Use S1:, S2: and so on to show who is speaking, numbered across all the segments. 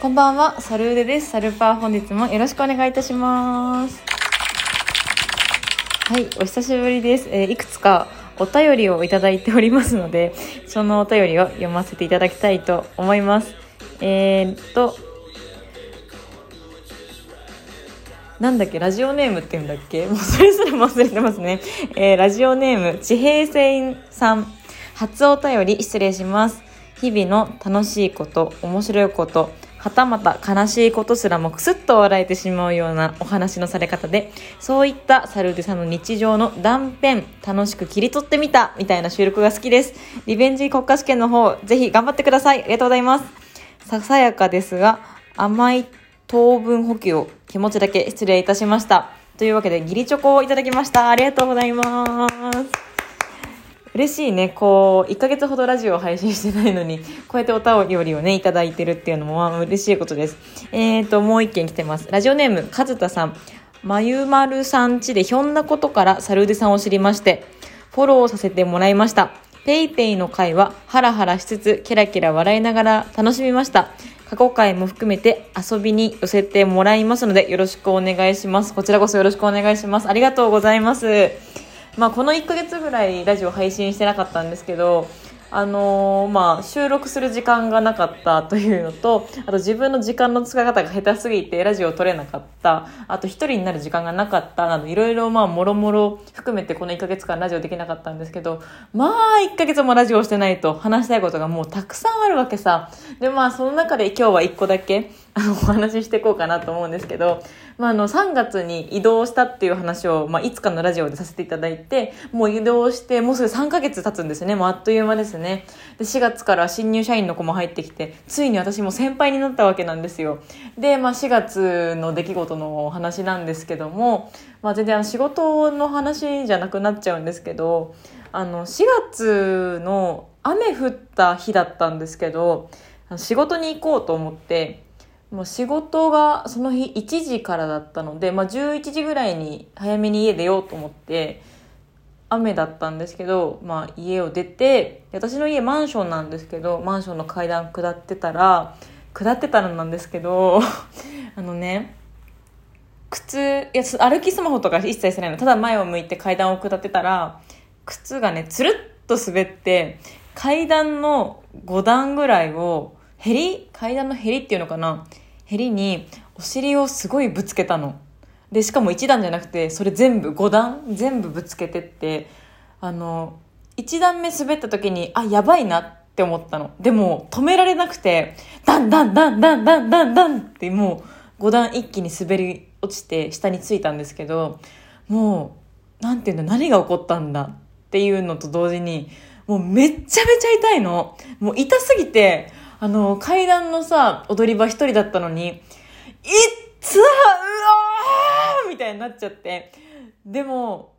S1: こんばんは、サルーデです。サルパー本日もよろしくお願いいたします。はい、お久しぶりです。えーいくつかお便りをいただいておりますので、そのお便りを読ませていただきたいと思います。えー、っと、なんだっけ、ラジオネームって言うんだっけ？もうそれすら忘れてますね。えーラジオネーム、地平線さん。初お便り失礼します。日々の楽しいこと、面白いこと、はたまた悲しいことすらもくすっと笑えてしまうようなお話のされ方で、そういったサルーデさんの日常の断片、楽しく切り取ってみた、みたいな収録が好きです。リベンジ国家試験の方、ぜひ頑張ってください。ありがとうございます。ささやかですが、甘い糖分補給を気持ちだけ失礼いたしました。というわけで、ギリチョコをいただきました。ありがとうございます。嬉しいね。こう、1ヶ月ほどラジオを配信してないのに、こうやってお便りをね、いいてるっていうのも、まあ、嬉しいことです。えーと、もう一件来てます。ラジオネーム、かずたさん。まゆまるさんちでひょんなことからサルーデさんを知りまして、フォローさせてもらいました。ペイペイの回はハラハラしつつ、キラキラ笑いながら楽しみました。過去回も含めて遊びに寄せてもらいますので、よろしくお願いします。こちらこそよろしくお願いします。ありがとうございます。まあ、この1ヶ月ぐらいラジオ配信してなかったんですけど、あのーまあ、収録する時間がなかったというのと、あと自分の時間の使い方が下手すぎてラジオを撮れなかった、あと一人になる時間がなかったなど、いろいろまあ、もろもろ含めてこの1ヶ月間ラジオできなかったんですけど、まあ、1ヶ月もラジオしてないと話したいことがもうたくさんあるわけさ。で、まあ、その中で今日は1個だけ、あの、お話ししていこうかなと思うんですけど、まあ、あの、3月に移動したっていう話を、まあ、いつかのラジオでさせていただいて、もう移動して、もうすぐ3ヶ月経つんですね。もうあっという間ですね。で、4月から新入社員の子も入ってきて、ついに私も先輩になったわけなんですよ。で、まあ、4月の出来事のお話なんですけども、まあ、全然、仕事の話じゃなくなっちゃうんですけど、あの、4月の雨降った日だったんですけど、仕事に行こうと思って、もう仕事がその日1時からだったので、まあ、11時ぐらいに早めに家出ようと思って雨だったんですけど、まあ、家を出て私の家マンションなんですけどマンションの階段下ってたら下ってたらなんですけど あのね靴いや歩きスマホとか一切してないの。ただ前を向いて階段を下ってたら靴がねつるっと滑って階段の5段ぐらいをヘリ階段のヘリっていうのかなヘリにお尻をすごいぶつけたの。でしかも1段じゃなくてそれ全部5段全部ぶつけてってあの1段目滑った時にあやばいなって思ったの。でも止められなくてダンダンダンダンダンダンダンってもう5段一気に滑り落ちて下についたんですけどもうなんていうんだ何が起こったんだっていうのと同時にもうめっちゃめちゃ痛いの。もう痛すぎてあの階段のさ踊り場一人だったのにいっつうわー!みたいになっちゃって。でも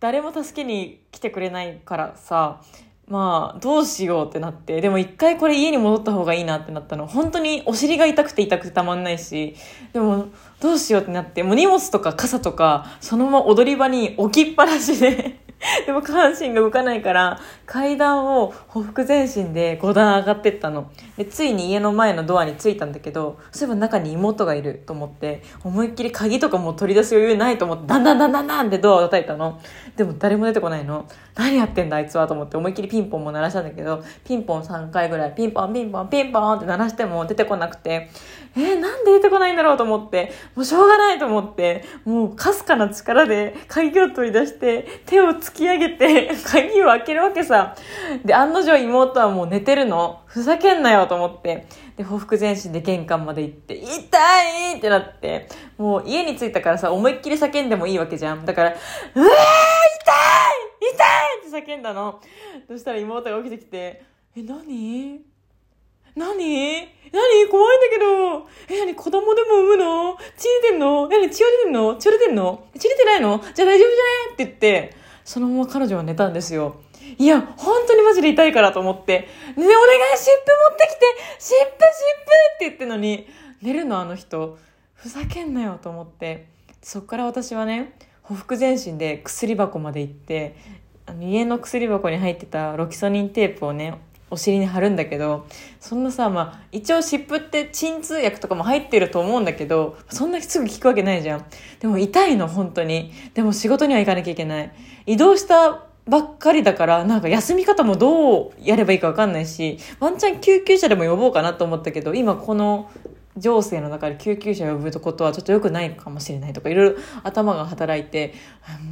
S1: 誰も助けに来てくれないからさまあどうしようってなって。でも一回これ家に戻った方がいいなってなったの。本当にお尻が痛くて痛くてたまんないしでもどうしようってなって。もう荷物とか傘とかそのまま踊り場に置きっぱなしで でも下半身が動かないから階段をほふく前進で5段上がってったの。でついに家の前のドアに着いたんだけどそういえば中に妹がいると思って思いっきり鍵とかも取り出す余裕ないと思ってダンダンダンダンダンってドアを叩いたの。でも誰も出てこないの。何やってんだあいつはと思って思いっきりピンポンも鳴らしたんだけどピンポン3回ぐらいピンポンピンポンピンポンって鳴らしても出てこなくてえー、なんで出てこないんだろうと思ってもうしょうがないと思ってもうかすかな力で鍵を取り出して手をつ突き上げて 鍵を開けるわけさ。で案の定妹はもう寝てるの。ふざけんなよと思って。でほふ前進で玄関まで行って痛いってなって。もう家に着いたからさ思いっきり叫んでもいいわけじゃん。だからうわー痛い痛いって叫んだの。そしたら妹が起きてきてえ何？何？何？怖いんだけど。え、何？子供でも産むの？血出てんの？何？血は出てんの？血は出てんの？血出てないの？じゃあ大丈夫じゃね？って言って、そのまま彼女は寝たんですよ。いや、本当にマジで痛いからと思って、ね、お願い、湿布持ってきて湿布湿布って言ってのに、寝るのあの人。ふざけんなよと思って。そっから私はね、ほふ前進で薬箱まで行って、あの家の薬箱に入ってたロキソニンテープをね、お尻に貼るんだけど、そんなさ、まあ、一応湿布って鎮痛薬とかも入ってると思うんだけど、そんなすぐ効くわけないじゃん。でも痛いの、本当に。でも仕事には行かなきゃいけない。移動したばっかりだから、なんか休み方もどうやればいいかわかんないし、ワンチャン救急車でも呼ぼうかなと思ったけど、今この情勢の中で救急車呼ぶことはちょっと良くないかもしれないとか、いろいろ頭が働いて、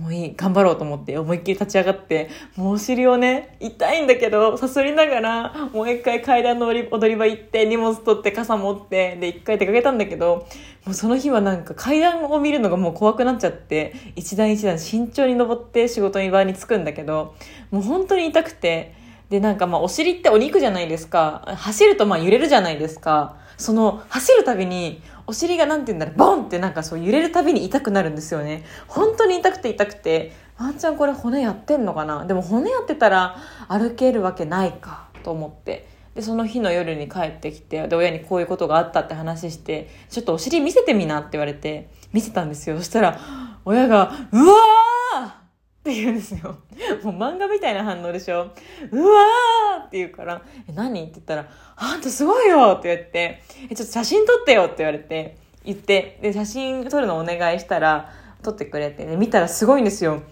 S1: もういい、頑張ろうと思って思いっきり立ち上がって、もうお尻をね、痛いんだけど、さすりながら、もう一回階段の踊り場行って、荷物取って傘持って、で、一回出かけたんだけど、もうその日はなんか階段を見るのがもう怖くなっちゃって、一段一段慎重に登って仕事に場に着くんだけど、もう本当に痛くて、で、なんかまあお尻ってお肉じゃないですか。走るとまあ揺れるじゃないですか。その走るたびにお尻がなんて言うんだろう、ボンってなんかそう揺れるたびに痛くなるんですよね。本当に痛くて痛くて、ワンちゃんこれ骨やってんのかな？でも骨やってたら歩けるわけないかと思って。で、その日の夜に帰ってきて、で、親にこういうことがあったって話して、ちょっとお尻見せてみなって言われて、見せたんですよ。そしたら、親が、うわーって言うんですよ。もう漫画みたいな反応でしょうわーって言うから、え、何？って言ったら、あんたすごいよって言って、え、ちょっと写真撮ってよって言われて、言って、で、写真撮るのお願いしたら、撮ってくれて、ね、見たらすごいんですよ。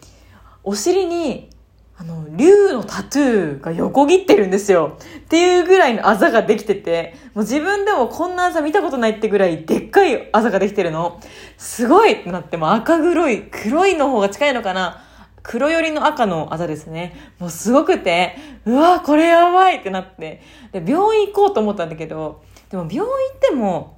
S1: お尻に、あの、竜のタトゥーが横切ってるんですよ。っていうぐらいのあざができてて、もう自分でもこんなあざ見たことないってぐらいでっかいあざができてるの。すごいってなって、も赤黒い、黒いの方が近いのかな黒寄りの赤のあざですね。もうすごくて、うわ、これやばいってなって。で、病院行こうと思ったんだけど、でも病院行っても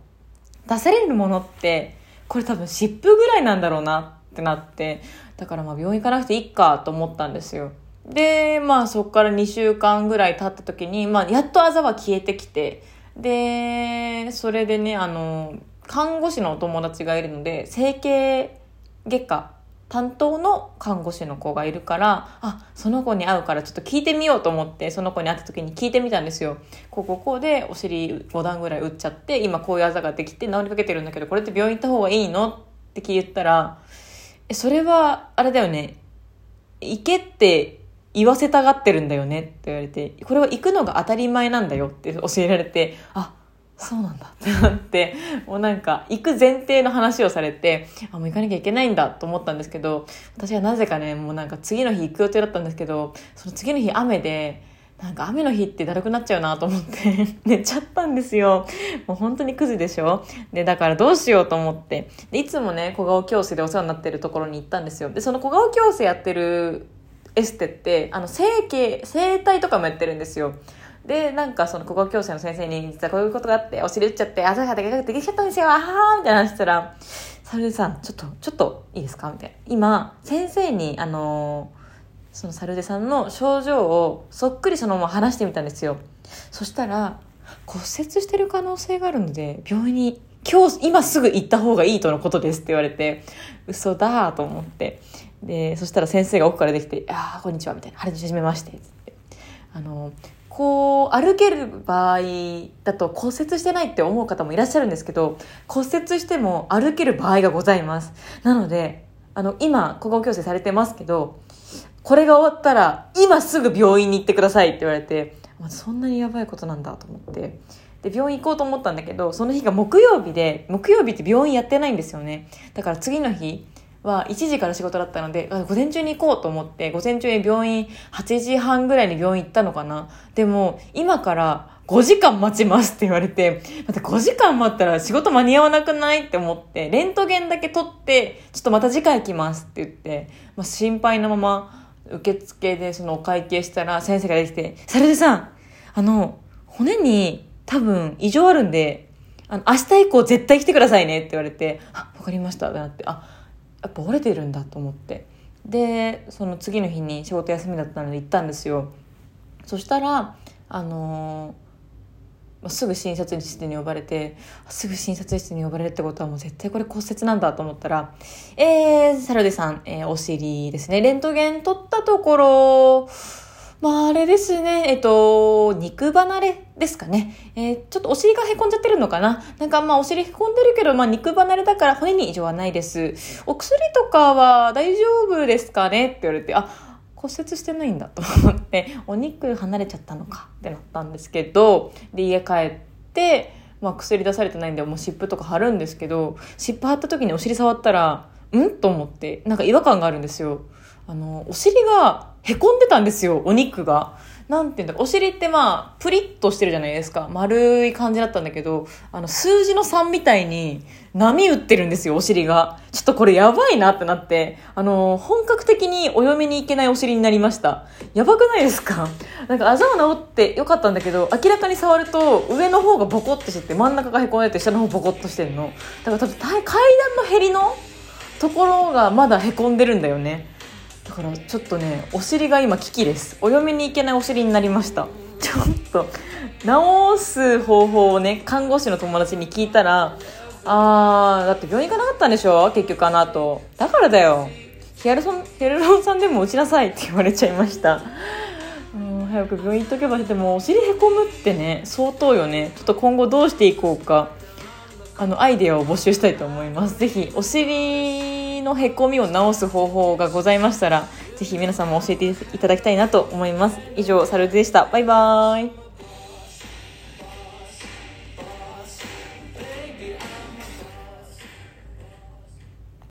S1: 出されるものって、これ多分湿布ぐらいなんだろうなってなって、だからまあ病院行かなくていいかと思ったんですよ。で、まあそこから2週間ぐらい経った時に、まあやっとあざは消えてきて、で、それでね、あの、看護師のお友達がいるので、整形外科担当の看護師の子がいるから、あ、その子に会うからちょっと聞いてみようと思って、その子に会った時に聞いてみたんですよ。こうこうこうでお尻5段ぐらい打っちゃって、今こういうあざができて治りかけてるんだけど、これって病院行った方がいいの？って聞いたら、え、それは、あれだよね。行けって言わせたがってるんだよね？って言われて、これは行くのが当たり前なんだよ？って教えられて、あ、そうなんだってなって、もうなんか、行く前提の話をされて、あ、もう行かなきゃいけないんだと思ったんですけど、私はなぜかね、もうなんか次の日行く予定だったんですけど、その次の日雨で、なんか雨の日ってだるくなっちゃうなと思って 寝ちゃったんですよ。もう本当にクズでしょ？で、だからどうしようと思って。で、いつもね、小顔矯正でお世話になってるところに行ったんですよ。で、その小顔矯正やってるエステって、あの、整形、整体とかもやってるんですよ。で、なんかその、国語教師の先生に、実はこういうことがあって、お尻打っちゃって、朝がでかくてできちゃったんですよ、あはーみたいな話したら、それでさ、ちょっと、ちょっといいですかみたいな。今、先生に、あのー、そのサルデさんの症状をそっくりそのまま話してみたんですよ。そしたら、骨折してる可能性があるので、病院に今日、今すぐ行った方がいいとのことですって言われて、嘘だと思って。で、そしたら先生が奥からできて、ああ、こんにちは、みたいな。はじめまして、つって。あの、こう歩ける場合だと骨折してないって思う方もいらっしゃるんですけど骨折しても歩ける場合がございます。なのであの今小顔矯正されてますけどこれが終わったら今すぐ病院に行ってくださいって言われてそんなにやばいことなんだと思って。で病院行こうと思ったんだけどその日が木曜日で木曜日って病院やってないんですよね。だから次の日は1時から仕事だったので、午前中に行こうと思って、午前中に病院、8時半ぐらいに病院行ったのかな。でも、今から5時間待ちますって言われて、待って5時間待ったら仕事間に合わなくないって思って、レントゲンだけ取って、ちょっとまた次回来ますって言って、まあ、心配なまま、受付でそのお会計したら先生ができて、サルデさん、あの、骨に多分異常あるんで、あの、明日以降絶対来てくださいねって言われて、あ、わかりましたってなって、あ、やっぱ折れてるんだと思って。でその次の日に仕事休みだったので行ったんですよ。そしたらあのー、すぐ診察室に呼ばれてすぐ診察室に呼ばれるってことはもう絶対これ骨折なんだと思ったら「えー、サルデさん、えー、お尻ですね。レントゲン取ったところまあ、あれですね。えっと、肉離れですかね。えー、ちょっとお尻が凹んじゃってるのかななんかまあお尻凹んでるけど、まあ肉離れだから骨に異常はないです。お薬とかは大丈夫ですかねって言われて、あ、骨折してないんだと思ってお肉離れちゃったのかってなったんですけどで家帰って、まあ、薬出されてないんでもう湿布とか貼るんですけど湿布貼った時にお尻触ったらん？と思ってなんか違和感があるんですよあのお尻がへこんでたんですよお肉が。なんていうんだお尻ってまあプリッとしてるじゃないですか。丸い感じだったんだけどあの数字の3みたいに波打ってるんですよお尻が。ちょっとこれやばいなってなって。あの本格的にお嫁に行けないお尻になりました。やばくないですか？なんかあざは治ってよかったんだけど明らかに触ると上の方がボコってしてて真ん中がへこんでて下の方ボコっとしてるの。だから多分階段のへりのところがまだへこんでるんだよね。だからちょっとねお尻が今危機です。お嫁に行けないお尻になりました。ちょっと治す方法をね看護師の友達に聞いたらあーだって病院行かなかったんでしょ？結局あの後だからだよ。ヒアルソンヒアルロン酸でも打ちなさいって言われちゃいました。うん早く病院行っとけばでもお尻へこむってね相当よね。ちょっと今後どうしていこうかあのアイデアを募集したいと思います。ぜひお尻のへこみを直す方法がございましたらぜひ皆さんも教えていただきたいなと思います。以上サルズでした。バイバーイ。